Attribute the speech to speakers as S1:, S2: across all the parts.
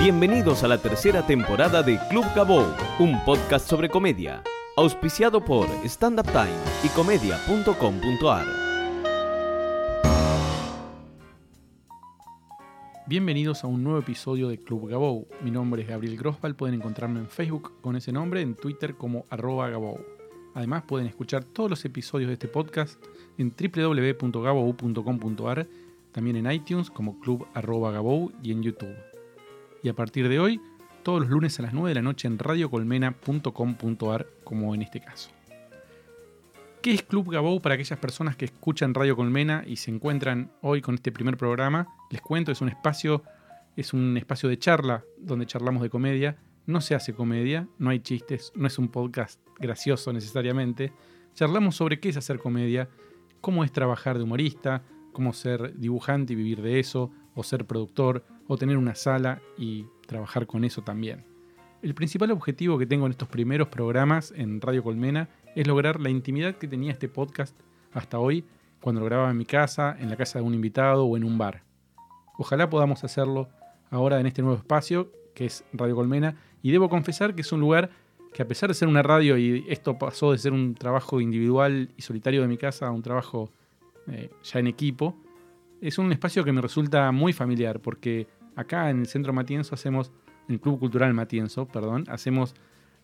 S1: Bienvenidos a la tercera temporada de Club Gabou, un podcast sobre comedia, auspiciado por Stand Up Time y comedia.com.ar.
S2: Bienvenidos a un nuevo episodio de Club Gabou. Mi nombre es Gabriel Grosval, pueden encontrarme en Facebook con ese nombre, en Twitter como arroba Gabou. Además pueden escuchar todos los episodios de este podcast en www.gabou.com.ar, también en iTunes como Club arroba Gabou y en YouTube. Y a partir de hoy, todos los lunes a las 9 de la noche en radiocolmena.com.ar, como en este caso. ¿Qué es Club Gabou para aquellas personas que escuchan Radio Colmena y se encuentran hoy con este primer programa? Les cuento, es un espacio, es un espacio de charla donde charlamos de comedia. No se hace comedia, no hay chistes, no es un podcast gracioso necesariamente. Charlamos sobre qué es hacer comedia, cómo es trabajar de humorista, cómo ser dibujante y vivir de eso, o ser productor, o tener una sala y trabajar con eso también. El principal objetivo que tengo en estos primeros programas en Radio Colmena es lograr la intimidad que tenía este podcast hasta hoy cuando lo grababa en mi casa, en la casa de un invitado o en un bar. Ojalá podamos hacerlo ahora en este nuevo espacio que es Radio Colmena y debo confesar que es un lugar que a pesar de ser una radio y esto pasó de ser un trabajo individual y solitario de mi casa a un trabajo eh, ya en equipo, es un espacio que me resulta muy familiar porque acá en el Centro Matienzo hacemos, en el Club Cultural Matienzo, perdón, hacemos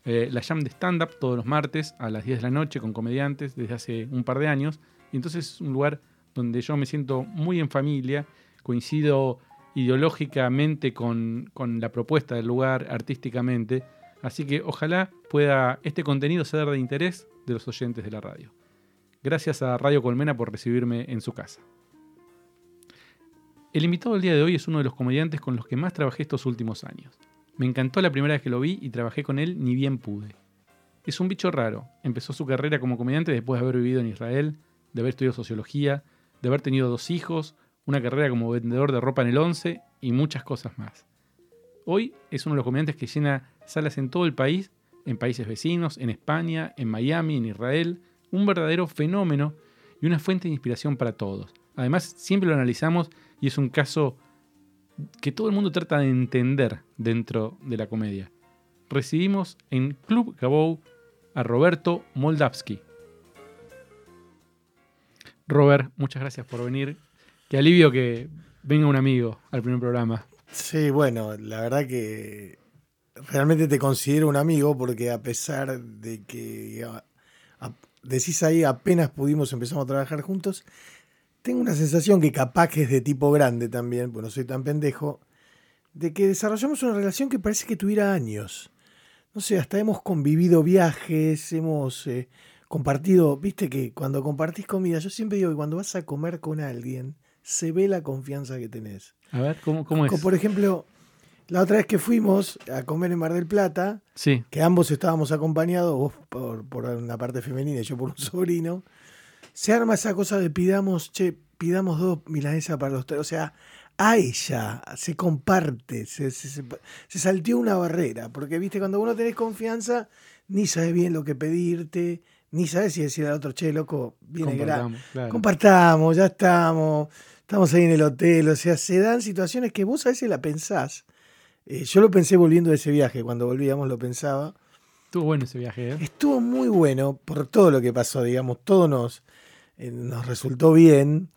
S2: eh, la jam de stand-up todos los martes a las 10 de la noche con comediantes desde hace un par de años. Y entonces es un lugar donde yo me siento muy en familia, coincido ideológicamente con, con la propuesta del lugar, artísticamente. Así que ojalá pueda este contenido ser de interés de los oyentes de la radio. Gracias a Radio Colmena por recibirme en su casa. El invitado del día de hoy es uno de los comediantes con los que más trabajé estos últimos años. Me encantó la primera vez que lo vi y trabajé con él ni bien pude. Es un bicho raro. Empezó su carrera como comediante después de haber vivido en Israel, de haber estudiado sociología, de haber tenido dos hijos, una carrera como vendedor de ropa en el 11 y muchas cosas más. Hoy es uno de los comediantes que llena salas en todo el país, en países vecinos, en España, en Miami, en Israel, un verdadero fenómeno y una fuente de inspiración para todos. Además, siempre lo analizamos y es un caso que todo el mundo trata de entender dentro de la comedia. Recibimos en Club Gabou a Roberto Moldavsky. Robert, muchas gracias por venir. Qué alivio que venga un amigo al primer programa.
S3: Sí, bueno, la verdad que realmente te considero un amigo porque a pesar de que decís ahí apenas pudimos empezamos a trabajar juntos, tengo una sensación que capaz que es de tipo grande también, pues no soy tan pendejo, de que desarrollamos una relación que parece que tuviera años. No sé, hasta hemos convivido viajes, hemos eh, compartido, viste que cuando compartís comida, yo siempre digo que cuando vas a comer con alguien, se ve la confianza que tenés.
S2: A ver, ¿cómo, cómo es?
S3: Por ejemplo, la otra vez que fuimos a comer en Mar del Plata,
S2: Sí,
S3: que ambos estábamos acompañados, vos por, por una parte femenina y yo por un sobrino, se arma esa cosa de pidamos, che, pidamos dos milanesas para los tres. O sea, a ella se comparte, se, se, se- se salteó una barrera, porque viste, cuando uno tenés confianza, ni sabes bien lo que pedirte, ni sabes si decir al otro, che, loco, viene
S2: compartamos, claro.
S3: Compartamos, ya estamos, estamos ahí en el hotel, o sea, se dan situaciones que vos a veces la pensás. Eh, yo lo pensé volviendo de ese viaje, cuando volvíamos lo pensaba.
S2: Estuvo bueno ese viaje, ¿eh?
S3: Estuvo muy bueno por todo lo que pasó, digamos, todo nos, eh, nos resultó bien.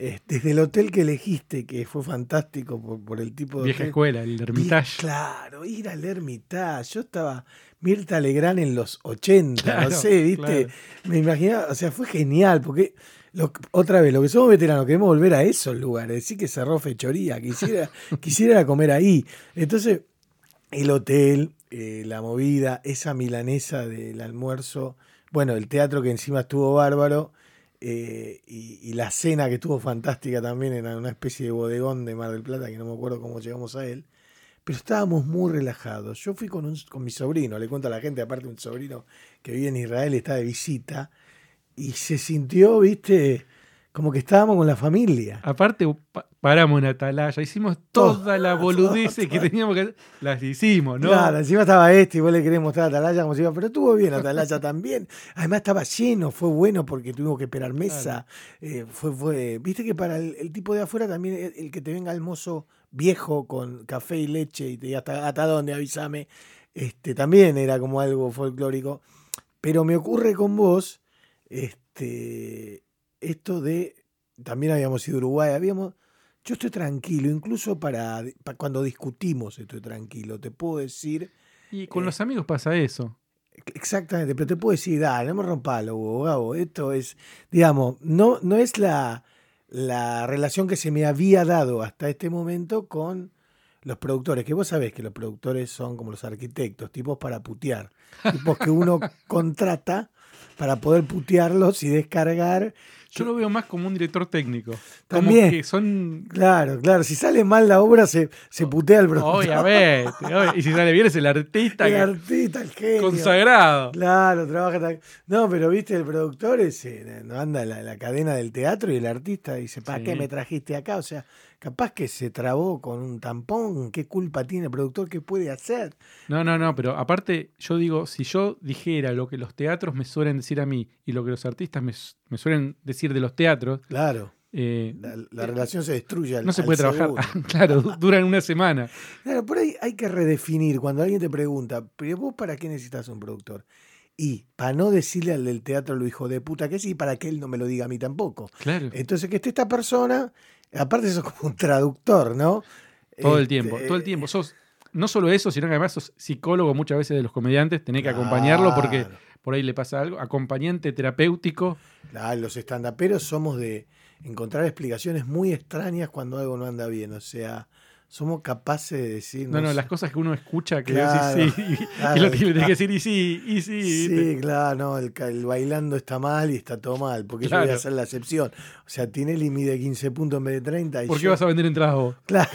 S3: Eh, desde el hotel que elegiste, que fue fantástico por, por el tipo de
S2: Vieja
S3: hotel.
S2: escuela, el Hermitage.
S3: Claro, ir al Hermitage. Yo estaba Mirta Legrand en los 80,
S2: Claro,
S3: no sé, ¿viste?
S2: claro.
S3: Me imaginaba, o sea, fue genial, porque lo- otra vez, lo que somos veteranos, queremos volver a esos lugares, decir que cerró fechoría, quisiera, quisiera comer ahí. Entonces, el hotel, eh, la movida, esa milanesa del almuerzo, bueno, el teatro que encima estuvo bárbaro, eh, y, la cena que estuvo fantástica también en una especie de bodegón de Mar del Plata, que no me acuerdo cómo llegamos a él, pero estábamos muy relajados. Yo fui con, un, con mi sobrino, le cuento a la gente, aparte un sobrino que vive en Israel, está de visita, y se sintió, viste, como que estábamos con la familia.
S2: Aparte, pa- paramos en Atalaya, hicimos toda la boludez que teníamos que hacer. Las hicimos, ¿no?
S3: Claro, encima estaba este y vos le querés mostrar a Atalaya como si iba, pero estuvo bien Atalaya también. Además estaba lleno, fue bueno porque tuvimos que esperar mesa. Eh, fue, fue, viste que para el, el tipo de afuera también el, el que te venga el mozo viejo con café y leche y te diga hasta, hasta dónde, avísame, este, también era como algo folclórico. Pero me ocurre con vos este, esto de, también habíamos ido a Uruguay, habíamos, yo estoy tranquilo, incluso para, para cuando discutimos estoy tranquilo, te puedo decir...
S2: Y con
S3: Eh,
S2: los amigos pasa eso.
S3: Exactamente, pero te puedo decir, dale, no me rompalo, Gabo. Esto es, digamos, no, no es la, la relación que se me había dado hasta este momento con los productores, que vos sabés que los productores son como los arquitectos, tipos para putear, tipos que uno contrata para poder putearlos y descargar.
S2: Yo lo veo más como un director técnico.
S3: También.
S2: Como que son.
S3: Claro, claro, si sale mal la obra se, se putea el productor.
S2: Obviamente. Y si sale bien es el artista
S3: El
S2: que-
S3: artista, el genio.
S2: consagrado.
S3: Claro, trabaja tan... No, pero viste, el productor ese, no anda la, la cadena del teatro y el artista dice, ¿para
S2: Sí.
S3: qué me trajiste acá? O sea, capaz que se trabó con un tampón, ¿qué culpa tiene el productor? ¿Qué puede hacer?
S2: No, no, no, pero aparte, yo digo, si yo dijera lo que los teatros me suelen decir a mí y lo que los artistas me, me suelen decir de los teatros,
S3: Claro,
S2: eh,
S3: la, la relación se destruye al
S2: no se
S3: al
S2: puede trabajar.
S3: segundo.
S2: claro, du- duran una semana.
S3: Claro, por ahí hay que redefinir. Cuando alguien te pregunta, ¿pero vos para qué necesitas un productor? Y para no decirle al del teatro lo hijo de puta que sí, para que él no me lo diga a mí tampoco.
S2: Claro.
S3: Entonces, que esté esta persona, aparte eso como un traductor, ¿no?
S2: Todo el
S3: Este,
S2: tiempo, todo el tiempo. Sos no solo eso, sino que además sos psicólogo muchas veces de los comediantes, tenés que acompañarlo porque. Por ahí le pasa algo, acompañante terapéutico.
S3: Ah, los estandaperos somos de encontrar explicaciones muy extrañas cuando algo no anda bien. O sea, somos capaces de decir.
S2: No, no, las cosas que uno escucha que
S3: Claro,
S2: decís sí, y,
S3: claro,
S2: y lo que le tenés que decir y sí, y sí.
S3: Sí, claro, no, el, el bailando está mal y está todo mal, porque yo voy a hacer la excepción. O sea, Tinelli mide 15 puntos en vez de 30. Y
S2: ¿Por qué vas a vender entradas vos?
S3: Claro.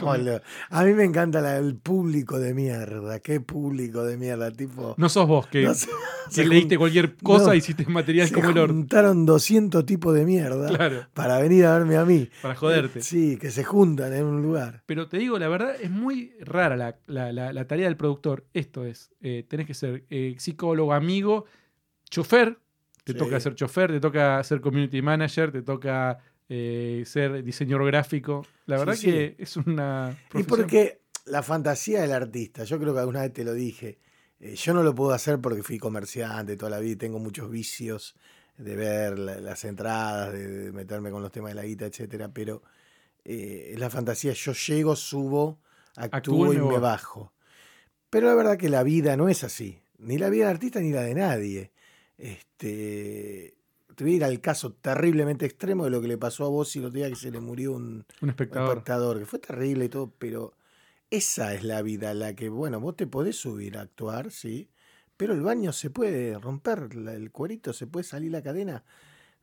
S3: A mí me encanta la- el público de mierda. Qué público de mierda, tipo.
S2: No sos vos que,
S3: no sé,
S2: que
S3: se
S2: leíste cualquier cosa
S3: no,
S2: y hiciste material como el orto.
S3: juntaron 200 tipos de mierda para venir a verme a mí.
S2: para joderte.
S3: Sí, que se juntan en un lugar.
S2: Pero te digo, la verdad es muy rara la, la- la- la tarea del productor. Esto es, eh, tenés que ser eh, psicólogo, amigo, chofer, te
S3: Sí.
S2: toca ser chofer, te toca ser community manager, te toca eh, ser diseñador gráfico. La verdad
S3: sí.
S2: que es una...
S3: Y
S2: profesión-
S3: porque la fantasía del artista, yo creo que alguna vez te lo dije, eh, yo no lo puedo hacer porque fui comerciante toda la vida y tengo muchos vicios de ver la- las entradas, de, de meterme con los temas de la guita, etcétera, pero eh, la fantasía, yo llego, subo, actúo
S2: Actúo y
S3: y
S2: me
S3: bajo. Pero la verdad que la vida no es así, ni la vida del artista ni la de nadie. Este, te voy a ir al caso terriblemente extremo de lo que le pasó a vos el otro día que se le murió un,
S2: un espectador.
S3: espectador, que fue terrible y todo, pero esa es la vida, la que, bueno, vos te podés subir a actuar, sí, pero el baño se puede romper, el cuerito, se puede salir la cadena,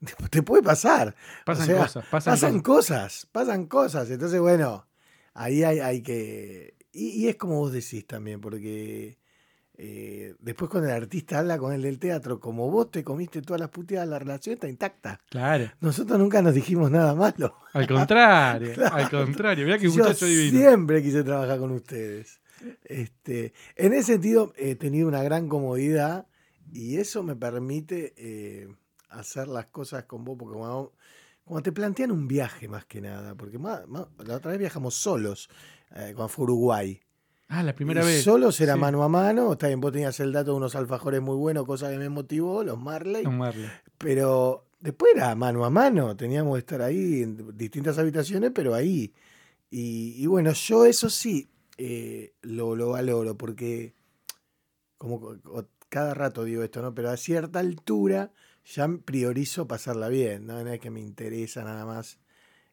S3: te puede pasar.
S2: Pasan
S3: O sea,
S2: cosas, pasan,
S3: Pasan
S2: cosas.
S3: pasan cosas. Entonces, bueno, ahí hay, hay que... Y, y es como vos decís también, porque eh, después cuando el artista habla con el del teatro, como vos te comiste todas las puteadas, la relación está intacta.
S2: Claro.
S3: Nosotros nunca nos dijimos nada malo.
S2: Al contrario,
S3: Claro.
S2: al contrario. Mirá que muchacho divino.
S3: siempre quise trabajar con ustedes. Este, en ese sentido, he tenido una gran comodidad y eso me permite eh, hacer las cosas con vos, porque cuando, cuando te plantean un viaje más que nada, porque más- más- la otra vez viajamos solos, eh, cuando fue a Uruguay.
S2: Ah, la primera
S3: Y
S2: vez.
S3: Solos era
S2: Sí.
S3: mano a mano, está bien, vos tenías el dato de unos alfajores muy buenos, cosa que me motivó, los Marley.
S2: Don Marley.
S3: Pero después era mano a mano, teníamos que estar ahí en distintas habitaciones, pero ahí. Y, y bueno, yo eso sí eh, lo, lo valoro, porque como co- co- cada rato digo esto, ¿no? Pero a cierta altura ya priorizo pasarla bien, ¿no? No es que me interesa nada más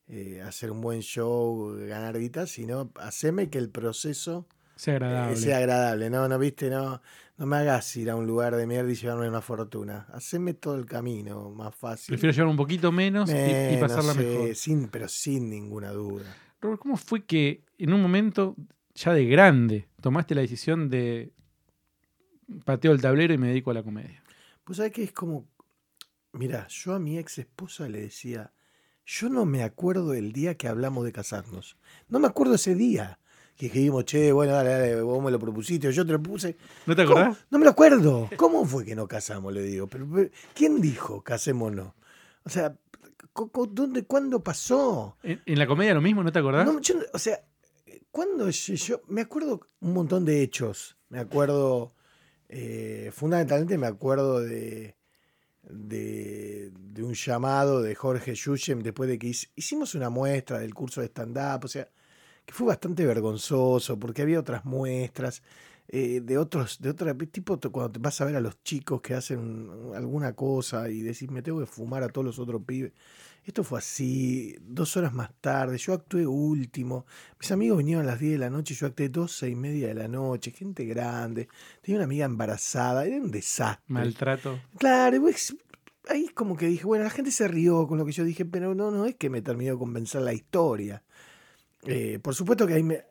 S3: eh, hacer un buen show, ganar guita, sino hacerme que el proceso
S2: Sea
S3: eh,
S2: agradable.
S3: sea agradable, no, no viste, no, no me hagas ir a un lugar de mierda y llevarme una fortuna. Haceme todo el camino más fácil.
S2: Prefiero llevar un poquito menos y- pasarla mejor.
S3: Sin, pero sin ninguna duda.
S2: Robert, ¿cómo fue que en un momento ya de grande tomaste la decisión de pateo el tablero y me dedico a la comedia?
S3: Pues sabes que es como, mira, yo a mi ex esposa le decía, yo no me acuerdo del día que hablamos de casarnos. No me acuerdo ese día. Que dijimos, che, bueno, dale, dale, vos me lo propusiste, yo te lo puse.
S2: ¿No te
S3: ¿Cómo?
S2: acordás?
S3: No me lo acuerdo. ¿Cómo fue que no casamos? Le digo. Pero, pero, ¿quién dijo casémonos? O sea, ¿dónde, cuándo pasó?
S2: ¿En, en la comedia lo mismo, no te acordás?
S3: No, yo o sea, cuando yo, yo- me acuerdo un montón de hechos. Me acuerdo, eh, fundamentalmente me acuerdo de, de, de un llamado de Jorge Yushem después de que hic- hicimos una muestra del curso de stand-up, o sea, que fue bastante vergonzoso porque había otras muestras. eh, de otros, de otra tipo, cuando te vas a ver a los chicos que hacen un- alguna cosa y decís, me tengo que fumar a todos los otros pibes. Esto fue así, dos horas más tarde, yo actué último, mis amigos vinieron a las 10 de la noche, yo actué 12 y media de la noche, gente grande, tenía una amiga embarazada, era un desastre.
S2: Maltrato.
S3: Claro, pues, ahí como que dije, bueno, la gente se rió con lo que yo dije, pero no, no es que me terminó de convencer la historia. Eh, por supuesto que ahí me,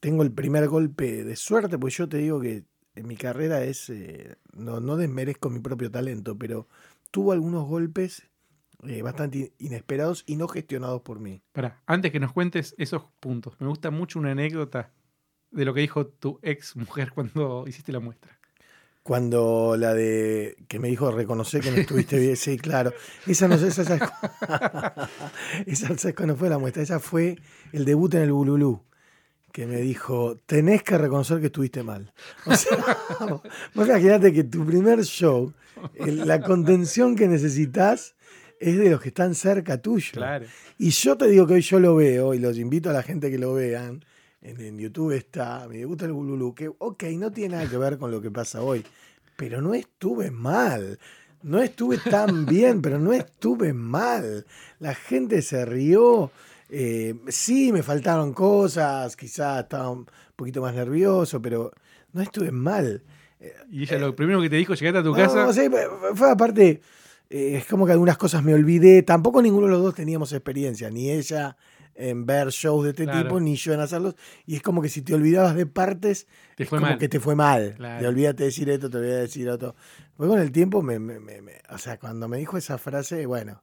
S3: tengo el primer golpe de suerte, pues yo te digo que en mi carrera es, eh, no, no desmerezco mi propio talento, pero tuvo algunos golpes eh, bastante inesperados y no gestionados por mí.
S2: Pará, antes que nos cuentes esos puntos, me gusta mucho una anécdota de lo que dijo tu ex mujer cuando hiciste la muestra.
S3: Cuando la de que me dijo reconocer que no estuviste bien, sí, claro. Esa no sé, esa, esa, esa, ¿sabes cuándo fue la muestra? Esa fue el debut en el Bululú. Que me dijo, tenés que reconocer que estuviste mal. O sea, vos imagínate que tu primer show, la contención que necesitas es de los que están cerca tuyo.
S2: Claro.
S3: Y yo te digo que hoy yo lo veo y los invito a la gente que lo vean. En, en YouTube está debut en el Bululú, que ok, no tiene nada que ver con lo que pasa hoy, pero no estuve mal. No estuve tan bien, pero no estuve mal. La gente se rió. eh, sí, me faltaron cosas, quizás estaba un poquito más nervioso, pero no estuve mal.
S2: Y ella lo primero que te dijo, llegaste a tu
S3: No,
S2: casa.
S3: o sea, fue- fue aparte, eh, es como que algunas cosas me olvidé. Tampoco ninguno de los dos teníamos experiencia, ni ella en ver shows de este
S2: Claro.
S3: tipo, ni yo en hacerlos. Y es como que si te olvidabas de partes,
S2: Te
S3: es
S2: fue
S3: como
S2: mal.
S3: que te fue mal.
S2: Claro.
S3: Te olvidaste de decir esto, te olvidaste de decir otro. Pues con el tiempo, me, me- me- me- o sea, cuando me dijo esa frase, bueno,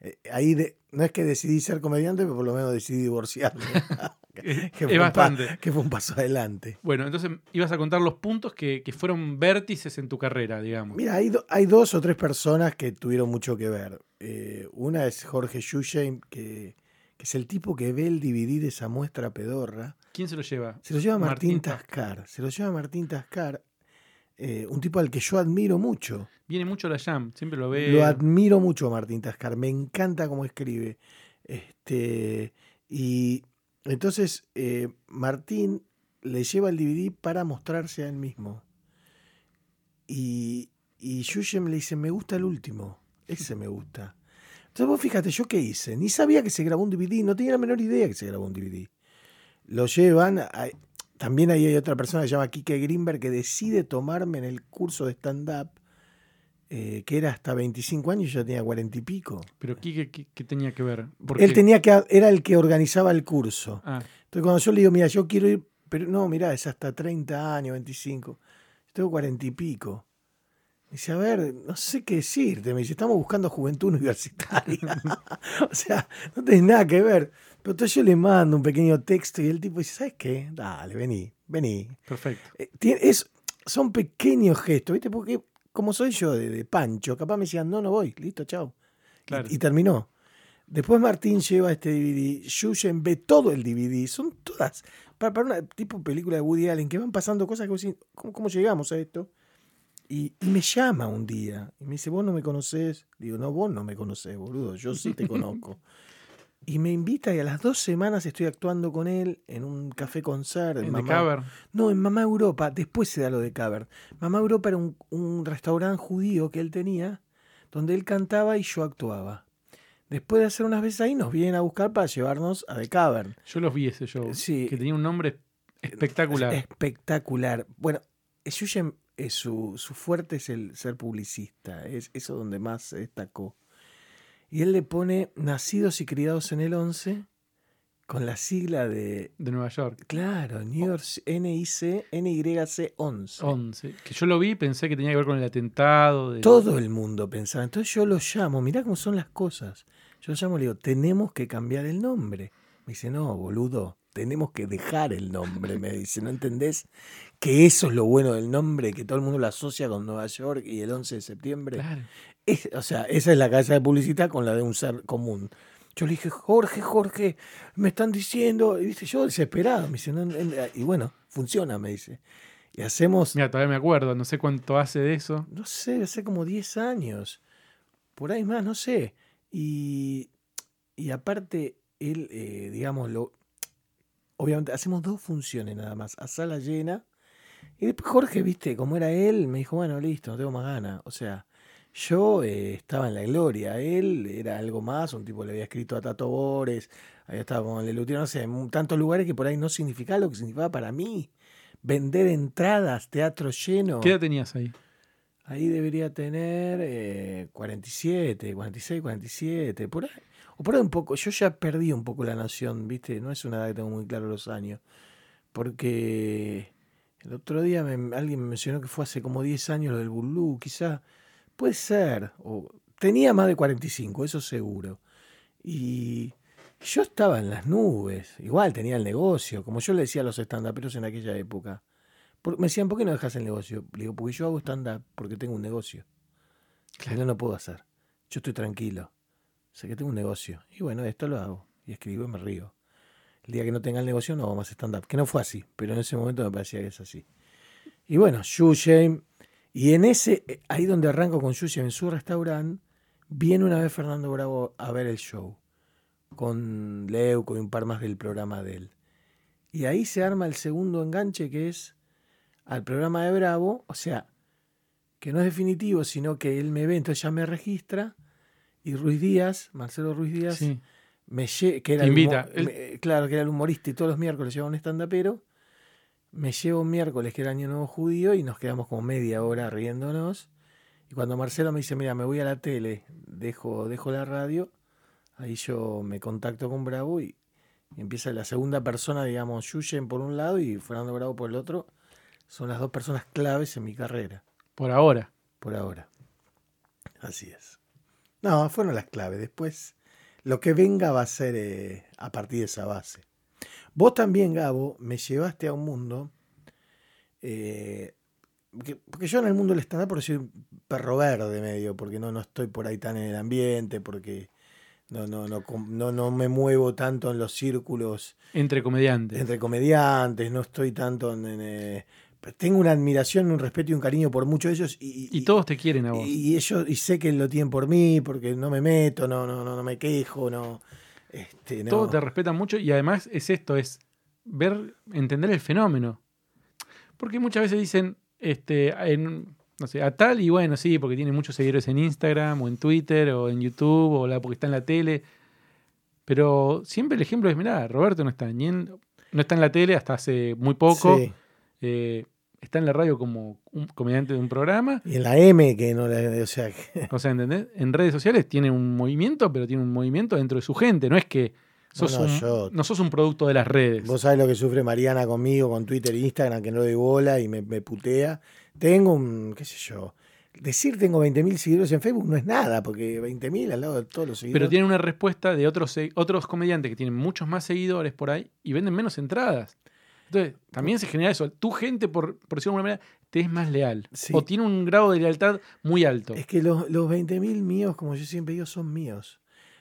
S3: eh, ahí de- no es que decidí ser comediante, pero por lo menos decidí divorciarme. que,
S2: Es
S3: fue un pa- que fue un paso adelante.
S2: Bueno, entonces ibas a contar los puntos que, que fueron vértices en tu carrera, digamos.
S3: Mira, hay, do- hay dos o tres personas que tuvieron mucho que ver. Eh, una es Jorge Yusheim, que, que es el tipo que ve el de esa muestra pedorra.
S2: ¿Quién se lo lleva?
S3: Se lo lleva Martín,
S2: Martín
S3: Tascar. Se lo lleva Martín Tascar, eh, un tipo al que yo admiro mucho.
S2: Viene mucho a la Jam, siempre lo ve.
S3: Lo admiro mucho a Martín Tascar. Me encanta cómo escribe. Este, y entonces eh, Martín le lleva el DVD para mostrarse a él mismo. Y, y Yushem le dice, me gusta el último. Ese me gusta. Entonces vos fíjate, ¿yo qué hice? Ni sabía que se grabó un DVD, no tenía la menor idea que se grabó un DVD. Lo llevan, también ahí hay otra persona que se llama Kike Greenberg que decide tomarme en el curso de stand-up, eh, que era hasta 25 años y yo tenía 40 y pico.
S2: Pero ¿qué, qué tenía que ver?
S3: Él tenía que, era el que organizaba el curso.
S2: Ah,
S3: Entonces cuando yo le digo, mira, yo quiero ir, pero no, mira, es hasta 30 años, 25. Yo tengo 40 y pico. Me dice, a ver, no sé qué decirte. Me dice, estamos buscando juventud universitaria. o sea, no tenés nada que ver. Pero entonces yo le mando un pequeño texto y el tipo dice, ¿sabes qué? Dale, vení, vení.
S2: perfecto.
S3: Eh, tiene- es, son pequeños gestos, ¿viste? Porque como soy yo de, de Pancho, capaz me decían, no, no voy, listo, chao. Y-
S2: Claro.
S3: Y, terminó. Después Martín lleva este DVD, Yuyen ve todo el DVD, son todas, para, para una tipo película de Woody Allen, que van pasando cosas que vos decís, ¿cómo, cómo llegamos a esto? Y, y me llama un día y me dice, vos no me conocés. Digo, no, vos no me conocés, boludo, yo sí te conozco. Y me invita y a las dos semanas estoy actuando con él en un café concert. en
S2: En
S3: Mamá-
S2: Cover.
S3: no, en Mamá Europa, después se da lo de Cavern. Mamá Europa era un, un restaurante judío que él tenía, donde él cantaba y yo actuaba. Después de hacer unas veces ahí, nos vienen a buscar para llevarnos a The Cavern.
S2: Yo los vi ese show.
S3: Sí.
S2: Que tenía un nombre espectacular.
S3: Espectacular. Bueno, Yushem, su, su fuerte es el ser publicista, es eso donde más se destacó. Y él le pone nacidos y criados en el 11 con la sigla de,
S2: de Nueva York.
S3: claro, New York NIC, NYC 11.
S2: 11. Que yo lo vi y pensé que tenía que ver con el atentado. de-
S3: Todo el mundo pensaba. Entonces yo lo llamo, mirá cómo son las cosas. Yo lo llamo y le digo, tenemos que cambiar el nombre. Me dice, no, boludo, tenemos que dejar el nombre, me dice, ¿no entendés? Que eso es lo bueno del nombre, que todo el mundo lo asocia con Nueva York y el 11 de septiembre.
S2: Claro.
S3: Es- o sea, esa es la cabeza de publicidad con la de un ser común. Yo le dije, Jorge, Jorge, me están diciendo, y dice, yo desesperado, me dice, "No, no, no". y bueno, funciona, me dice. Y hacemos,
S2: Mira, todavía me acuerdo, no sé cuánto hace de eso.
S3: no sé, hace como 10 años, por ahí más, no sé. Y, y aparte, él, eh, digamos, lo, obviamente hacemos dos funciones nada más, a sala llena. Y después Jorge, viste, como era él, me dijo, bueno, listo, no tengo más ganas. O sea, yo eh, estaba en la gloria, él era algo más, un tipo le había escrito a Tato Bores, había estado con el Lelutier, no sé, en tantos lugares que por ahí no significaba lo que significaba para mí. Vender entradas, teatro lleno.
S2: ¿Qué edad tenías ahí?
S3: Ahí debería tener eh, 47, 46, 47, por ahí. O por ahí un poco. Yo ya perdí un poco la noción, ¿viste? No es una edad que tengo muy claro los años. Porque el otro día me- alguien me mencionó que fue hace como 10 años lo del Bulú, quizá. Puede ser. O, tenía más de 45, eso seguro. Y yo estaba en las nubes. Igual tenía el negocio, como yo le decía a los estandaperos en aquella época. Por- me decían, ¿por qué no dejas el negocio? Le digo, porque yo hago stand-up porque tengo un negocio. Que no lo puedo hacer. Yo estoy tranquilo. Sé que tengo un negocio. Y bueno, esto lo hago. Y escribo y me río. El día que no tenga el negocio no hago más stand-up. Que no fue así, pero en ese momento me parecía que es así. Y bueno, Shushem. Y en ese, eh, ahí donde arranco con Shushem, en su restaurante, viene una vez Fernando Bravo a ver el show. Con Leuco y un par más del programa de él. Y ahí se arma el segundo enganche que es al programa de Bravo, o sea, que no es definitivo, sino que él me ve, entonces ya me registra, y Ruiz Díaz, Marcelo Ruiz Díaz,
S2: Sí.
S3: me que era el
S2: invita.
S3: humo-
S2: Él-
S3: me- claro, que era el humorista y todos los miércoles llevaba un stand-upero, me lleva un miércoles que era Año Nuevo Judío y nos quedamos como media hora riéndonos. Y cuando Marcelo me dice, mira, me voy a la tele, dejo, dejo la radio, ahí yo me contacto con Bravo y, y empieza la segunda persona, digamos, Yuyen por un lado y Fernando Bravo por el otro. Son las dos personas claves en mi carrera,
S2: Por ahora.
S3: por ahora. Así es. No, fueron las claves. Después, lo que venga va a ser eh, a partir de esa base. Vos también, Gabo, me llevaste a un mundo. eh, que- porque yo en el mundo del stand-up por un perro verde medio, porque no, no estoy por ahí tan en el ambiente, porque no, no, no, no, no me muevo tanto en los círculos
S2: Entre comediantes.
S3: entre comediantes, no estoy tanto en... en, eh, tengo una admiración, un respeto y un cariño por muchos de ellos y,
S2: y todos te quieren a vos.
S3: y ellos y sé que lo tienen por mí porque no me meto, no no no, no me quejo, no este no.
S2: Todos te respetan mucho y además es esto, es ver, entender el fenómeno. Porque muchas veces dicen, este, en, no sé, a tal y bueno, sí, porque tiene muchos seguidores en Instagram o en Twitter o en YouTube o la, porque está en la tele. Pero siempre el ejemplo es, mirá, Roberto no está ni en- no está en la tele hasta hace muy poco.
S3: Sí.
S2: Eh, está en la radio como un comediante de un programa.
S3: Y en la M que no la, o sea, que-
S2: O sea, ¿entendés? En redes sociales tiene un movimiento, pero tiene un movimiento dentro de su gente. No es que sos,
S3: No, no,
S2: un,
S3: yo-
S2: no sos un producto de las redes.
S3: vos sabés lo que sufre Mariana conmigo con Twitter e Instagram que no le doy bola y me, me putea. Tengo un, qué sé yo, decir tengo 20.000 seguidores en Facebook no es nada, porque 20.000 al lado de todos los seguidores.
S2: Pero tiene una respuesta de otros, otros comediantes que tienen muchos más seguidores por ahí y venden menos entradas. Entonces, también se genera eso. Tu gente, por, por decirlo de alguna manera, te es más leal.
S3: Sí.
S2: O tiene un grado de lealtad muy alto.
S3: Es que los, los 20.000 míos, como yo siempre digo, son míos.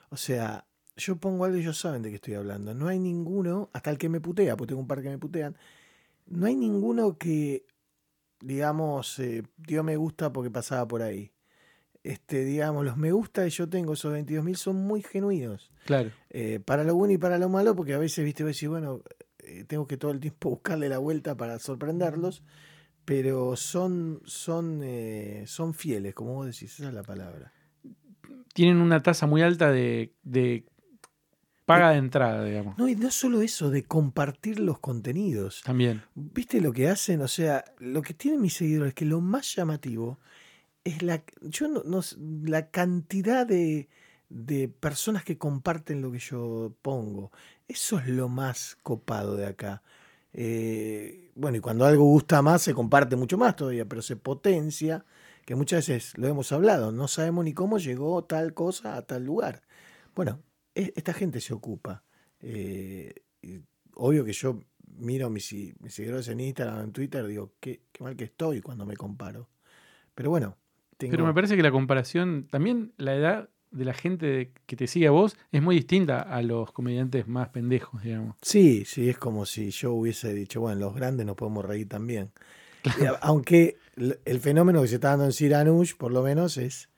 S3: O sea, yo pongo algo y ellos saben de qué estoy hablando. No hay ninguno, hasta el que me putea, porque tengo un par que me putean, no hay ninguno que, digamos, eh, dio me gusta porque pasaba por ahí. Este, digamos, los me gusta que yo tengo, esos 22.000, son muy genuinos.
S2: Claro.
S3: Eh, para lo bueno y para lo malo, porque a veces, viste, voy a decir, bueno, tengo que todo el tiempo buscarle la vuelta para sorprenderlos, pero son, son, eh, son fieles, como vos decís, esa es la palabra.
S2: Tienen una tasa muy alta de, de paga de entrada, digamos.
S3: No, y no solo eso, de compartir los contenidos.
S2: También.
S3: ¿Viste lo que hacen? O sea, lo que tienen mis seguidores, que lo más llamativo es la, yo no, no la cantidad de, de personas que comparten lo que yo pongo. Eso es lo más copado de acá. Eh, bueno, y cuando algo gusta más, se comparte mucho más todavía, pero se potencia, que muchas veces lo hemos hablado, no sabemos ni cómo llegó tal cosa a tal lugar. Bueno, e- esta gente se ocupa. Eh, obvio que yo miro mis, seguidores en Instagram, en Twitter, digo, qué, mal que estoy cuando me comparo. Pero bueno,
S2: Pero me parece que la comparación, también la edad de la gente que te sigue a vos es muy distinta a los comediantes más pendejos, digamos.
S3: Sí, sí, es como si yo hubiese dicho, bueno, los grandes nos podemos reír también. Aunque el el fenómeno que se está dando en Siranush, por lo menos, es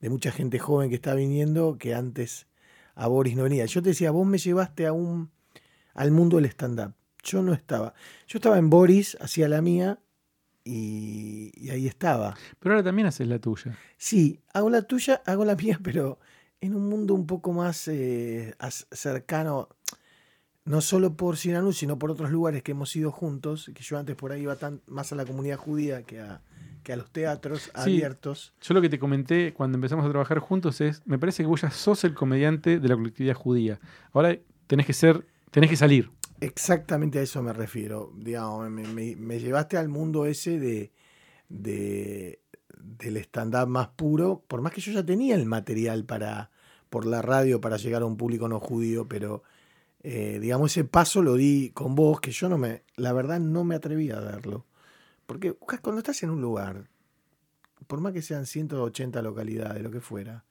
S3: de mucha gente joven que está viniendo que antes a Boris no venía. Yo te decía, vos me llevaste a un, al mundo del stand-up. Yo no estaba. Yo estaba en Boris, hacía la mía y, y ahí estaba.
S2: Pero ahora también haces la tuya.
S3: Sí, hago la tuya, hago la mía, pero en un mundo un poco más eh, cercano, no solo por Sinanú, sino por otros lugares que hemos ido juntos, que yo antes por ahí iba tan, más a la comunidad judía que a, que a los teatros abiertos.
S2: Yo lo que te comenté cuando empezamos a trabajar juntos es, me parece que vos ya sos el comediante de la colectividad judía. Ahora tenés que ser, tenés que salir.
S3: Exactamente a eso me refiero. Digamos, me, me- me llevaste al mundo ese de, de- del stand-up más puro, por más que yo ya tenía el material para por la radio para llegar a un público no judío, pero eh, digamos ese paso lo di con vos, que yo no me, la verdad no me atreví a darlo. Porque cuando estás en un lugar, por más que sean 180 localidades, lo que fuera,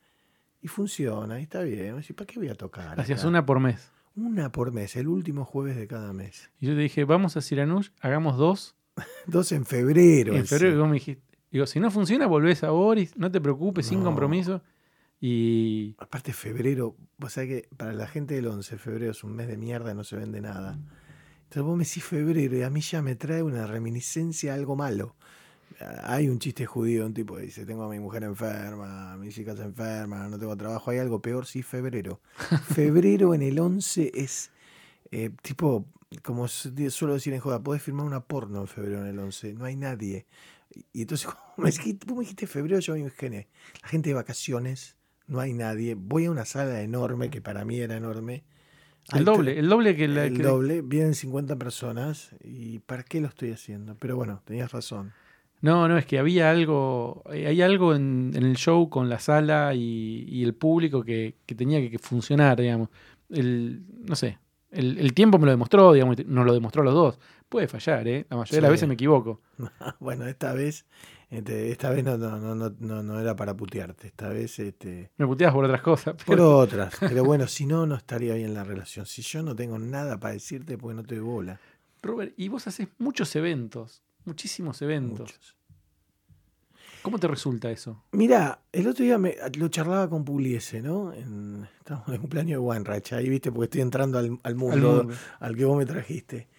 S3: y funciona, y está bien, ¿para qué voy a tocar?
S2: Hacías una por mes.
S3: Una por mes, el último jueves de cada mes.
S2: Y yo te dije, vamos a Siranush, hagamos dos.
S3: Dos en febrero.
S2: en febrero y vos me dijiste, digo, si no funciona, volvés a Boris, no te preocupes, sin compromiso. Y
S3: Aparte, febrero, vos sabés que para la gente del 11, febrero es un mes de mierda no se vende nada. Entonces vos me decís febrero y a mí ya me trae una reminiscencia a algo malo. Hay un chiste judío, un tipo dice, tengo a mi mujer enferma, mis hijas enfermas, no tengo trabajo. Hay algo peor, sí, febrero. Febrero en el 11 es eh, tipo, como su- suelo decir en joda, podés firmar una porno en febrero en el 11, no hay nadie. Y- entonces, como me dijiste, vos me dijiste febrero, yo me imaginé, la gente de vacaciones, no hay nadie, voy a una sala enorme, que para mí era enorme.
S2: El doble, el doble que la
S3: el
S2: que-
S3: doble, vienen 50 personas y ¿para qué lo estoy haciendo? Pero bueno, tenías razón.
S2: No, no, es que había algo, eh, hay algo en, en el show con la sala y, y el público que, que tenía que, que funcionar, digamos. El, no sé, el, el tiempo me lo demostró, digamos, nos lo demostró a los dos. Puede fallar, ¿eh? La mayoría de las veces me equivoco.
S3: bueno, esta vez, este, esta vez no, no, no, no, no, era para putearte, esta vez este,
S2: Me puteabas por otras cosas.
S3: por
S2: Pero,
S3: otras. Pero bueno, si no, no estaría bien la relación. Si yo no tengo nada para decirte, pues no te doy bola.
S2: Robert, y vos haces muchos eventos, muchísimos eventos.
S3: Muchos.
S2: ¿Cómo te resulta eso?
S3: Mira, el otro día me, lo charlaba con Pugliese, ¿no? En, estábamos en el cumpleaños de Weinreich, ahí viste, porque estoy entrando al, al mundo,
S2: Al
S3: que vos me trajiste.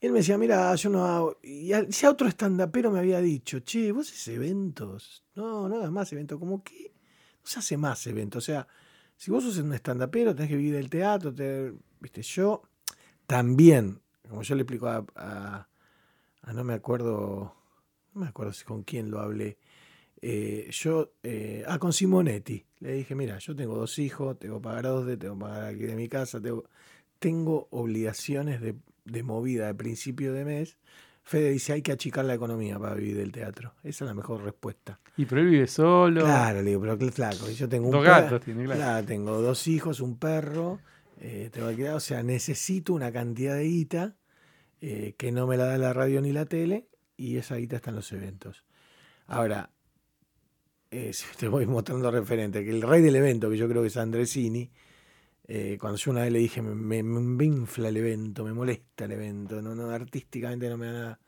S3: Y él me decía, mira, yo no hago. Y ya otro estandapero me había dicho, che, vos haces eventos. No, no hagas más eventos. Como que no se hace más eventos. O sea, si vos sos un estandapero, tenés que vivir del teatro, te- viste, yo también, como yo le explico a no me acuerdo, no me acuerdo si con quién lo hablé. eh, yo, eh, ah, con Simonetti, le dije, mira, yo tengo dos hijos, tengo que pagar dos de, tengo que pagar aquí de mi casa, tengo, tengo obligaciones de, de movida de principio de mes. Fede dice, hay que achicar la economía para vivir del teatro. Esa es la mejor respuesta.
S2: Y pero él vive solo.
S3: Claro, le digo, pero qué flaco, yo tengo un
S2: Dos
S3: perro-
S2: gatos tiene, claro.
S3: Claro, tengo dos hijos, un perro, eh, tengo que o sea, necesito una cantidad de guita eh, que no me la da la radio ni la tele, y esa guita está en los eventos. Ahora, eh, si te voy mostrando referente, que el rey del evento, que yo creo que es Andresini, eh, cuando yo una vez le dije, me, me- me infla el evento, me molesta el evento, no, no, artísticamente no me da nada.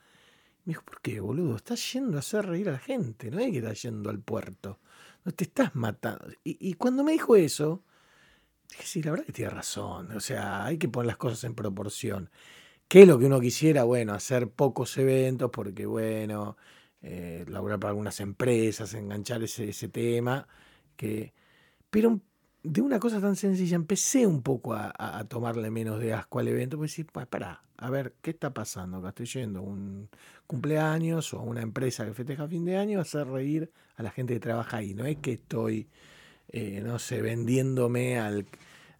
S3: Me dijo, ¿por qué, boludo? Estás yendo a hacer reír a la gente, no es que estás yendo al puerto. No te estás matando. Y, y cuando me dijo eso, dije, sí, la verdad que tiene razón. O sea, hay que poner las cosas en proporción. ¿Qué es lo que uno quisiera? Bueno, hacer pocos eventos porque, bueno, eh, laburar para algunas empresas, enganchar ese, ese tema. Que... Pero de una cosa tan sencilla empecé un poco a, tomarle menos de asco al evento. Pues decir, "Pa, pará, a ver, ¿qué está pasando acá? Estoy yendo a un cumpleaños o a una empresa que festeja fin de año hacer reír a la gente que trabaja ahí. No es que estoy, eh, no sé, vendiéndome al,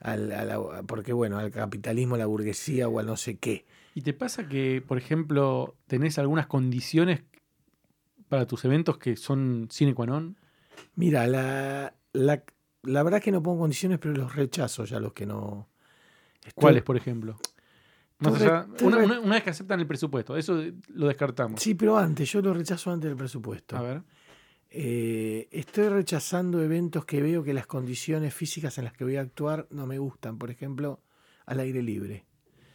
S3: al, porque bueno, al capitalismo, a la burguesía o al no sé qué.
S2: ¿Y te pasa que, por ejemplo, tenés algunas condiciones para tus eventos que son sine qua non?
S3: Mira, la, la, la verdad que no pongo condiciones, pero los rechazo ya los que no. Estoy-
S2: ¿Cuáles, por ejemplo? Más allá- una- una vez que aceptan el presupuesto, eso lo descartamos.
S3: Sí, pero antes, yo lo rechazo antes del presupuesto.
S2: A ver.
S3: Eh, estoy rechazando eventos que veo que las condiciones físicas en las que voy a actuar no me gustan. Por ejemplo, al aire libre.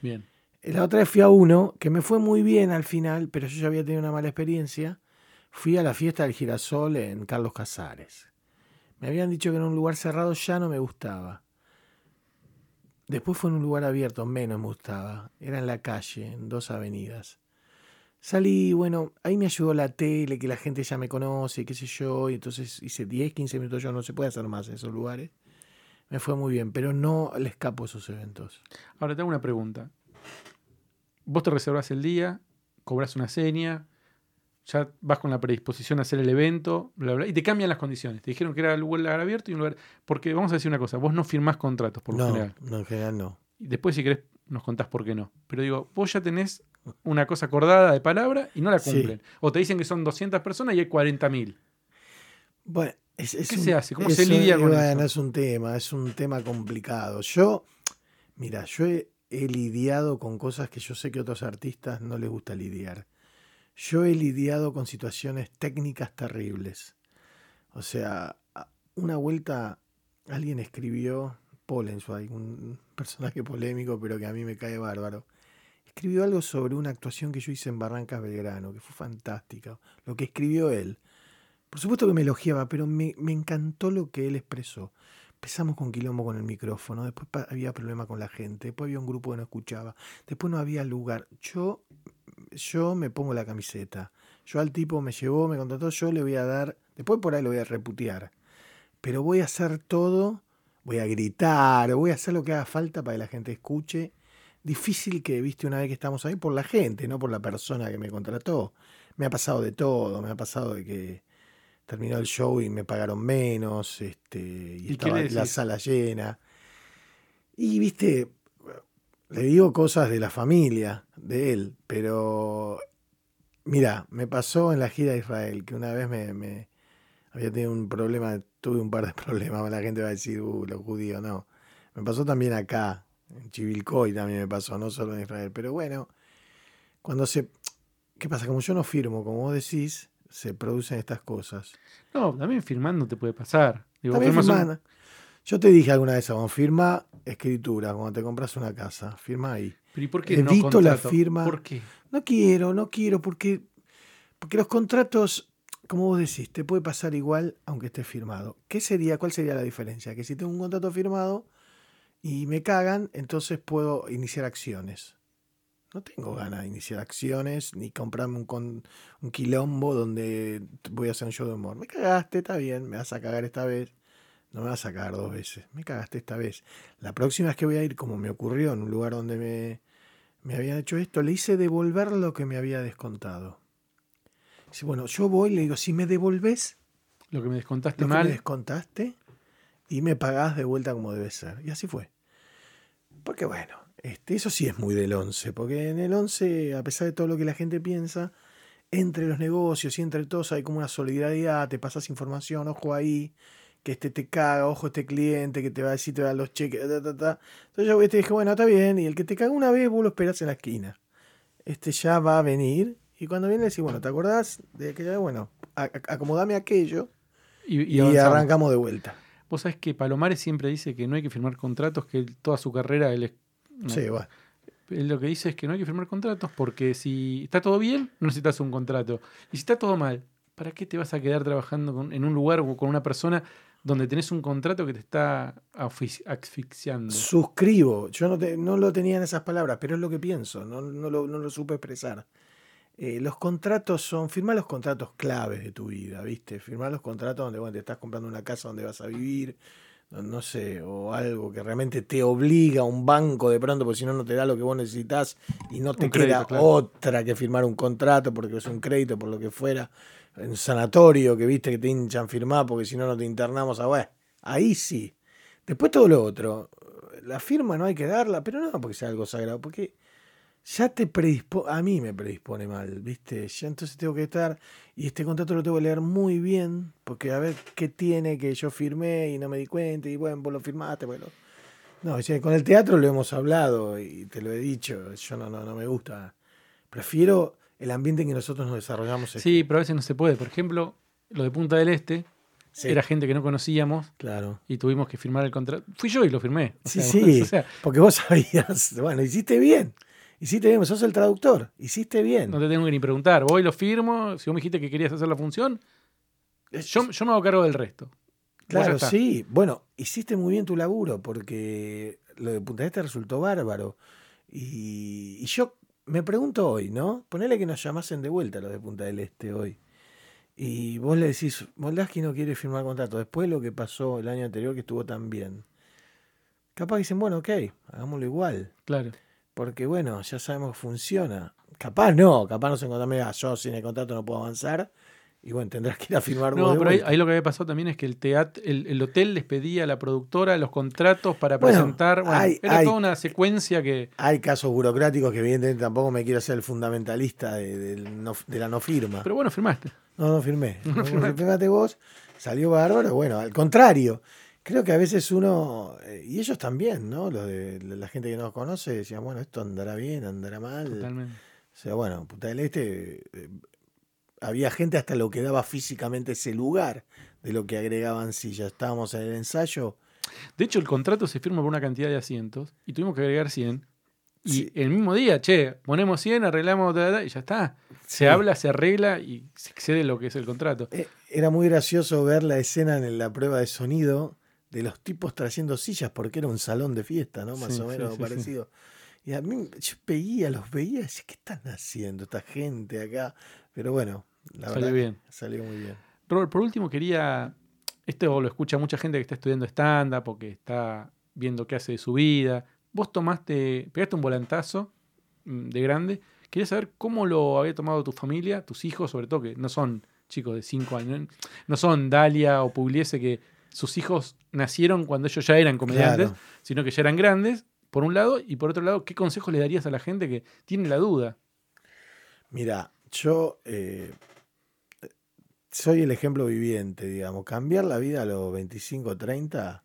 S2: Bien.
S3: La otra vez fui a uno que me fue muy bien al final, pero yo ya había tenido una mala experiencia. Fui a la fiesta del girasol en Carlos Casares. Me habían dicho que en un lugar cerrado ya no me gustaba. Después fue en un lugar abierto, menos me gustaba. Era en la calle, en dos avenidas. Salí, bueno, ahí me ayudó la tele, que la gente ya me conoce, qué sé yo, y entonces hice 10, 15 minutos, yo no se puede hacer más en esos lugares. Me fue muy bien, pero no le escapo a esos eventos.
S2: Ahora te hago una pregunta. Vos te reservas el día, cobras una seña, ya vas con la predisposición a hacer el evento, bla, bla, y te cambian las condiciones. Te dijeron que era un lugar abierto y un lugar. Porque vamos a decir una cosa, vos no firmás contratos por lo
S3: no,
S2: general.
S3: no, en general no.
S2: Y después, si querés, nos contás por qué no. Pero digo, vos ya tenés una cosa acordada de palabra y no la
S3: Sí.
S2: cumplen. O te dicen que son 200 personas y hay 40.000.
S3: Bueno, es, es
S2: ¿Qué
S3: un-
S2: se hace? ¿Cómo se lidia con
S3: bueno,
S2: eso?
S3: es un tema, es un tema complicado. Yo, mira, yo he, he lidiado con cosas que yo sé que a otros artistas no les gusta lidiar. Yo he lidiado con situaciones técnicas terribles. O sea, una vuelta alguien escribió, Pollenswijk, un personaje polémico, pero que a mí me cae bárbaro. Escribió algo sobre una actuación que yo hice en Barrancas Belgrano, que fue fantástica. Lo que escribió él. Por supuesto que me elogiaba, pero me, me encantó lo que él expresó. Empezamos con quilombo con el micrófono, después había problema con la gente, después había un grupo que no escuchaba, después no había lugar. Yo, yo me pongo la camiseta. Yo al tipo me llevó, me contrató, yo le voy a dar, después por ahí lo voy a reputear. Pero voy a hacer todo, voy a gritar, voy a hacer lo que haga falta para que la gente escuche. Difícil que, viste, una vez que estamos ahí, por la gente, no por la persona que me contrató. Me ha pasado de todo, me ha pasado de que terminó el show y me pagaron menos, este, y,
S2: ¿Y qué
S3: estaba la sala llena. Y viste, le digo cosas de la familia de él, pero mira, me pasó en la gira de Israel, que una vez me, me- había tenido un problema, tuve un par de problemas, la gente va a decir, uh, los judíos, no. Me pasó también acá, en Chivilcoy también me pasó, no solo en Israel, pero bueno, cuando se... ¿Qué pasa? Como yo no firmo, como vos decís, se producen estas cosas.
S2: No, también firmando te puede pasar. Digo,
S3: También
S2: firmas un-
S3: firma- Yo te dije alguna vez, Amon, firma escritura cuando te compras una casa, firma ahí.
S2: Pero ¿y por qué no
S3: Evito la
S2: contrato?
S3: firma.
S2: ¿Por qué?
S3: No quiero, no quiero, porque, porque los contratos, como vos decís, te puede pasar igual aunque esté firmado. ¿Qué sería, cuál sería la diferencia? Que si tengo un contrato firmado y me cagan, entonces puedo iniciar acciones. No tengo ganas de iniciar acciones ni comprarme un, con- un quilombo donde voy a hacer un show de humor. Me cagaste, está bien, me vas a cagar esta vez. No me vas a cagar dos veces. Me cagaste esta vez. La próxima vez que voy a ir, como me ocurrió en un lugar donde me, me habían hecho esto, le hice devolver lo que me había descontado. Dice, bueno, yo voy y le digo, si me devolves
S2: Lo que me descontaste
S3: lo que me
S2: mal.
S3: descontaste y me pagás de vuelta como debe ser. Y así fue. Porque bueno, este, eso sí es muy del 11, porque en el 11, a pesar de todo lo que la gente piensa, entre los negocios y entre todos hay como una solidaridad, te pasas información, ojo ahí, que este te caga, ojo este cliente que te va a decir, te va a dar los cheques, ta, ta, ta. Entonces yo te dije, bueno, está bien, y el que te caga una vez, vos lo esperás en la esquina. Este ya va a venir, y cuando viene decís, bueno, ¿te acordás de aquella vez? Bueno, acomodame aquello,
S2: Y, y
S3: y,
S2: avanzamos.
S3: arrancamos de vuelta.
S2: Vos sabés que Palomares siempre dice que no hay que firmar contratos, que toda su carrera él
S3: Sí, bueno.
S2: Él lo que dice es que no hay que firmar contratos porque si está todo bien, no necesitas un contrato. Y si está todo mal, ¿para qué te vas a quedar trabajando con- en un lugar o con una persona donde tenés un contrato que te está asfix- asfixiando?
S3: Suscribo. Yo no, te- no lo tenía en esas palabras, pero es lo que pienso. No, no lo, no lo supe expresar. Eh, los contratos son, firmar los contratos claves de tu vida, ¿viste? Firmar los contratos donde bueno, te estás comprando una casa donde vas a vivir, no, sé, o algo que realmente te obliga a un banco de pronto, porque si no, no te da lo que vos necesitas y no te queda
S2: claro.
S3: otra que firmar un contrato porque es un crédito, por lo que fuera. En sanatorio que viste que te hinchan firmar porque si no, no te internamos a bueno, Ahí sí. Después todo lo otro. La firma no hay que darla, pero no porque sea algo sagrado, porque ya te predispone, a mí me predispone mal, ¿viste? Ya entonces tengo que estar, y este contrato lo tengo que leer muy bien, porque a ver qué tiene que yo firmé y no me di cuenta, y bueno, vos lo firmaste, bueno. No, con el teatro lo hemos hablado y te lo he dicho. Yo no, no, no me gusta. Prefiero el ambiente en que nosotros nos desarrollamos.
S2: Sí, pero a veces no se puede. Por ejemplo, lo de Punta del Este
S3: Sí,
S2: era gente que no conocíamos
S3: Claro.
S2: y tuvimos que firmar el contrato. Fui yo y lo firmé. O
S3: Sí,
S2: sea,
S3: sí.
S2: o sea,
S3: Porque vos sabías. Bueno, hiciste bien. Hiciste bien, sos el traductor. Hiciste bien.
S2: no te tengo que ni preguntar. Voy, lo firmo. Si vos me dijiste que querías hacer la función, yo, yo me hago cargo del resto.
S3: Claro, sí. Bueno, hiciste muy bien tu laburo porque lo de Punta del Este resultó bárbaro. Y, y yo me pregunto hoy, ¿no? Ponele que nos llamasen de vuelta los de Punta del Este hoy. Y vos le decís, Moldaski no quiere firmar contrato. Después de lo que pasó el año anterior que estuvo tan bien. Capaz dicen, bueno, ok, hagámoslo igual.
S2: Claro.
S3: Porque bueno, ya sabemos que funciona. Capaz no, capaz nos encontramos, "Mira, yo sin el contrato no puedo avanzar. Y bueno, tendrás que ir a firmar
S2: No, pero ahí, lo que había pasado también es que el teatro, el, el hotel les pedía a la productora los contratos para
S3: Bueno,
S2: presentar. Bueno,
S3: hay-
S2: era
S3: hay-
S2: toda una secuencia que.
S3: Hay casos burocráticos que evidentemente tampoco me quiero ser el fundamentalista de, no- de la no firma.
S2: Pero bueno, firmaste.
S3: no, no firmé.
S2: No
S3: No,
S2: firmaste.
S3: firmaste vos, salió bárbaro. Bueno, al contrario. Creo que a veces uno, eh, y ellos también, ¿no? Los de la gente que nos conoce, decían, bueno, esto andará bien, andará mal.
S2: Totalmente.
S3: O sea, bueno, Punta del Este, eh, había gente hasta lo que daba físicamente ese lugar de lo que agregaban sillas. Estábamos en el ensayo.
S2: De hecho, el contrato se firma por una cantidad de asientos y tuvimos que agregar 100. Y
S3: Sí.
S2: el mismo día, che, ponemos 100, arreglamos ta, ta, y ya está. Se habla, se arregla y se excede lo que es el contrato.
S3: Eh, Era muy gracioso ver la escena en la prueba de sonido de los tipos trayendo sillas porque era un salón de fiesta, ¿no? Más
S2: Sí,
S3: o menos
S2: sí, sí.
S3: parecido. Y a mí, yo veía, los veía y decía, ¿qué están haciendo esta gente acá? Pero bueno, la
S2: Salió
S3: verdad
S2: bien.
S3: salió muy bien.
S2: Robert, por último quería, esto lo escucha mucha gente que está estudiando stand-up o que está viendo qué hace de su vida. Vos tomaste, pegaste un volantazo mm, de grande. Quería saber cómo lo había tomado tu familia, tus hijos, sobre todo que no son chicos de 5 años, no- no son Dalia o Pugliese que sus hijos nacieron cuando ellos ya eran comediantes,
S3: Claro.
S2: sino que ya eran grandes, por un lado, y por otro lado, ¿qué consejos le darías a la gente que tiene la duda?
S3: Mira, yo eh, soy el ejemplo viviente, digamos. Cambiar la vida a los 25, 30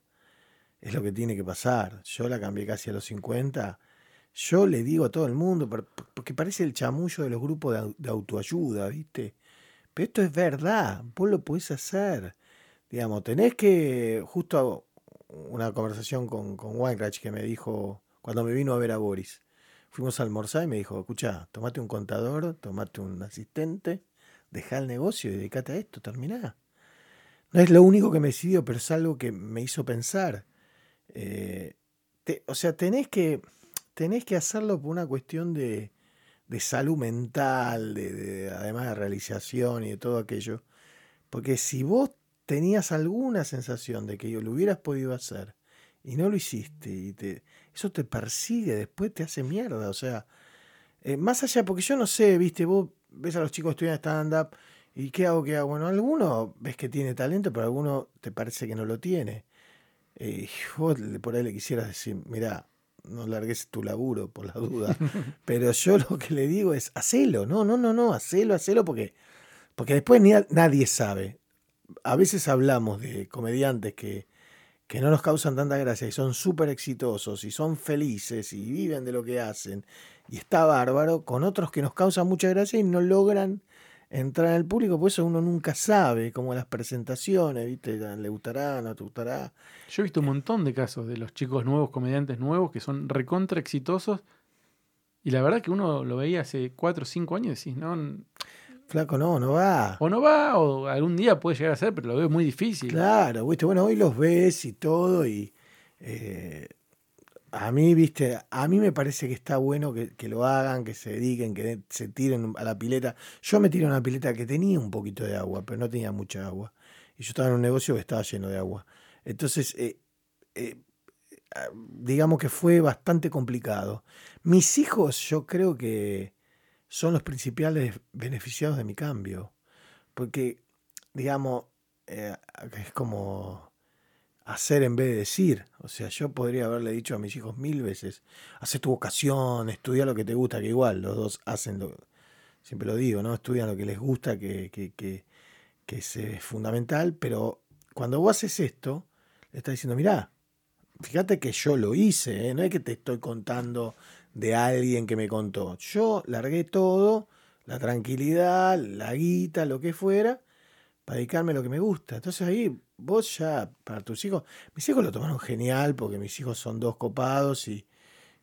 S3: es lo que tiene que pasar. Yo la cambié casi a los 50. Yo le digo a todo el mundo, por- porque parece el chamullo de los grupos de autoayuda, ¿viste? Pero esto es verdad, vos lo podés hacer. Digamos, tenés que, justo una conversación con, con Weinreich que me dijo, cuando me vino a ver a Boris, fuimos a almorzar y me dijo, escucha, tomate un contador, tomate un asistente, dejá el negocio y dedicate a esto, terminá. No es lo único que me decidió, pero es algo que me hizo pensar. Eh, o sea, tenés que, tenés que hacerlo por una cuestión de, de salud mental, de- además de realización y de todo aquello. Porque si vos tenías alguna sensación de que lo hubieras podido hacer y no lo hiciste, y te, eso te persigue, después te hace mierda. O sea, eh, más allá, porque yo no sé, viste, vos ves a los chicos estudiando stand-up y ¿qué hago? ¿Qué hago? Bueno, alguno ves que tiene talento, pero alguno te parece que no lo tiene. Eh, y vos por ahí le quisieras decir, mira, no largues tu laburo por la duda. pero yo lo que le digo es, hacelo, no, no, no, no, hacelo, hacelo porque, porque después ni a- nadie sabe. A veces hablamos de comediantes que, que no nos causan tanta gracia y son súper exitosos y son felices y viven de lo que hacen y está bárbaro, con otros que nos causan mucha gracia y no logran entrar en el público, por eso uno nunca sabe, como las presentaciones, ¿viste? ¿Le gustará, no te gustará?
S2: Yo he visto un montón de casos de los chicos nuevos, comediantes nuevos, que son recontra exitosos. Y la verdad que uno lo veía hace 4 o 5 años y decís, no,
S3: Flaco, no, no va.
S2: o no va, o algún día puede llegar a ser, pero lo veo muy difícil.
S3: Claro, viste, bueno, hoy los ves y todo y eh, a mí, viste, a mí me parece que está bueno que, que lo hagan, que se dediquen, que se tiren a la pileta. Yo me tiré a una pileta que tenía un poquito de agua, pero no tenía mucha agua. Y yo estaba en un negocio que estaba lleno de agua. Entonces, eh, eh, ah, digamos que fue bastante complicado. Mis hijos, yo creo que son los principales beneficiados de mi cambio. Porque, digamos, eh, es como hacer en vez de decir. O sea, yo podría haberle dicho a mis hijos mil veces, hace tu vocación, estudia lo que te gusta, que igual los dos hacen lo, siempre lo digo, ¿no? Estudian lo que les gusta, que, que, que, es fundamental, pero cuando vos haces esto, le estás diciendo, mirá, fíjate que yo lo hice, ¿eh? no es que te estoy contando de alguien que me contó. Yo largué todo, la tranquilidad, la guita, lo que fuera, para dedicarme a lo que me gusta. Entonces ahí vos ya, para tus hijos, mis hijos lo tomaron genial porque mis hijos son dos copados y,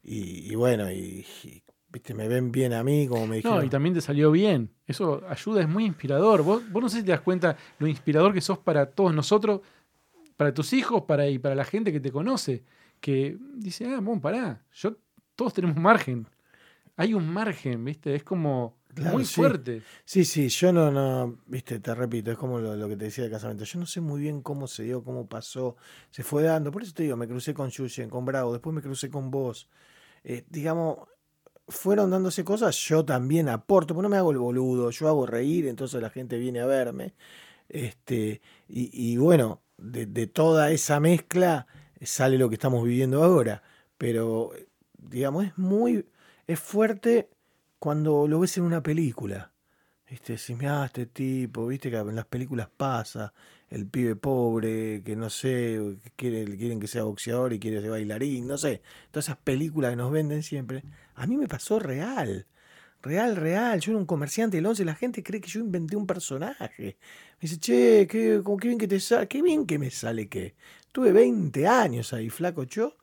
S3: y, bueno, y, viste, me ven bien a mí, como me dijeron.
S2: No, y también te salió bien. Eso ayuda, es muy inspirador. Vos, vos no sé si te das cuenta lo inspirador que sos para todos nosotros, para tus hijos para, y para la gente que te conoce. Que dice, ah, bueno, pará, yo, todos tenemos margen. Hay un margen, ¿viste? Es como muy fuerte.
S3: Sí, sí, yo no, no, viste, te repito, es como lo, que te decía de casamiento. Yo no sé muy bien cómo se dio, cómo pasó, se fue dando. Por eso te digo, me crucé con Yuyen, con Bravo, después me crucé con vos. Eh, digamos, fueron dándose cosas, yo también aporto, porque no me hago el boludo, yo hago reír, entonces la gente viene a verme. Este, y, bueno, de, de toda esa mezcla sale lo que estamos viviendo ahora. Pero, digamos, es muy, es fuerte cuando lo ves en una película. ¿Viste? Si me este tipo, viste que en las películas pasa, el pibe pobre, que no sé, quiere, quieren que sea boxeador y quiere ser bailarín, no sé. Todas esas películas que nos venden siempre. A mí me pasó real. Real, real. Yo era un comerciante del 11, la gente cree que yo inventé un personaje. Me dice, che, qué, qué bien que te sale, qué bien que me sale que. Tuve 20 años ahí, flaco yo.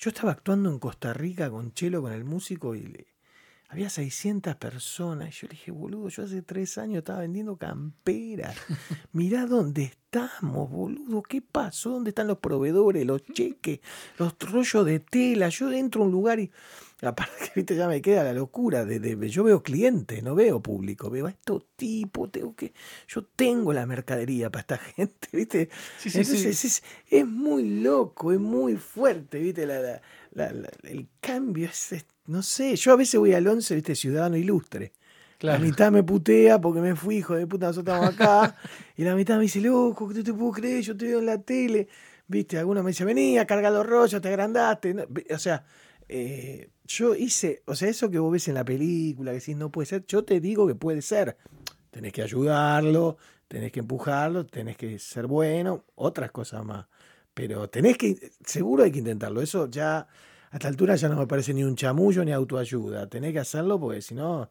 S3: Yo estaba actuando en Costa Rica con Chelo, con el músico, y le, había 600 personas. Y yo le dije, boludo, yo hace tres años estaba vendiendo camperas. Mirá dónde estamos, boludo. ¿Qué pasó? ¿Dónde están los proveedores, los cheques, los rollos de tela? Yo entro a un lugar y. Aparte que viste, ya me queda la locura. De, yo veo clientes, no veo público. Veo a estos tipos, tengo que. Yo tengo la mercadería para esta gente, ¿viste? Sí, sí, sí. Es, es, muy loco, es muy fuerte, ¿viste? el cambio es no sé, yo a veces voy al 11, viste, ciudadano ilustre. La mitad me putea porque me fui, hijo de puta, nosotros estamos acá. y la mitad me dice, loco, que tú te puedo creer, yo te veo en la tele. Viste, alguna me dice, venía, carga los rollos, te agrandaste. o sea, eh, yo hice, o sea, eso que vos ves en la película, que decís no puede ser, yo te digo que puede ser. Tenés que ayudarlo, tenés que empujarlo, tenés que ser bueno, otras cosas más. Pero tenés que, seguro hay que intentarlo. Eso ya a esta altura ya no me parece ni un chamullo ni autoayuda. Tenés que hacerlo porque si no.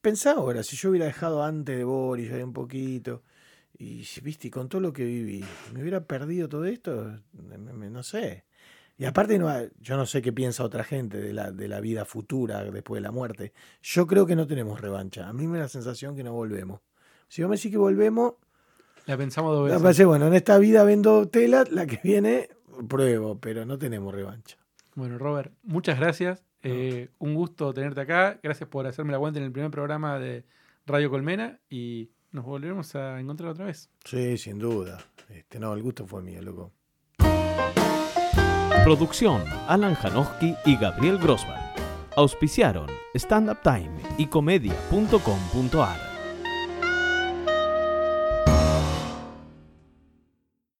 S3: Pensá ahora, si yo hubiera dejado antes de Boris, un poquito, y viste, con todo lo que viví, me hubiera perdido todo esto, no sé. Y aparte, no, yo no sé qué piensa otra gente de la, de la vida futura después de la muerte. Yo creo que no tenemos revancha. A mí me da la sensación que no volvemos. Si vos me decís que volvemos.
S2: La pensamos dos veces.
S3: bueno, en esta vida vendo tela, la que viene pruebo, pero no tenemos revancha.
S2: Bueno, Robert, muchas gracias. Eh, un gusto tenerte acá. Gracias por hacerme la cuenta en el primer programa de Radio Colmena y nos volveremos a encontrar otra vez.
S3: Sí, sin duda. Este, no, el gusto fue mío, loco.
S1: Producción: Alan Janowski y Gabriel Grossman. Auspiciaron Stand Up Time y comedia.com.ar.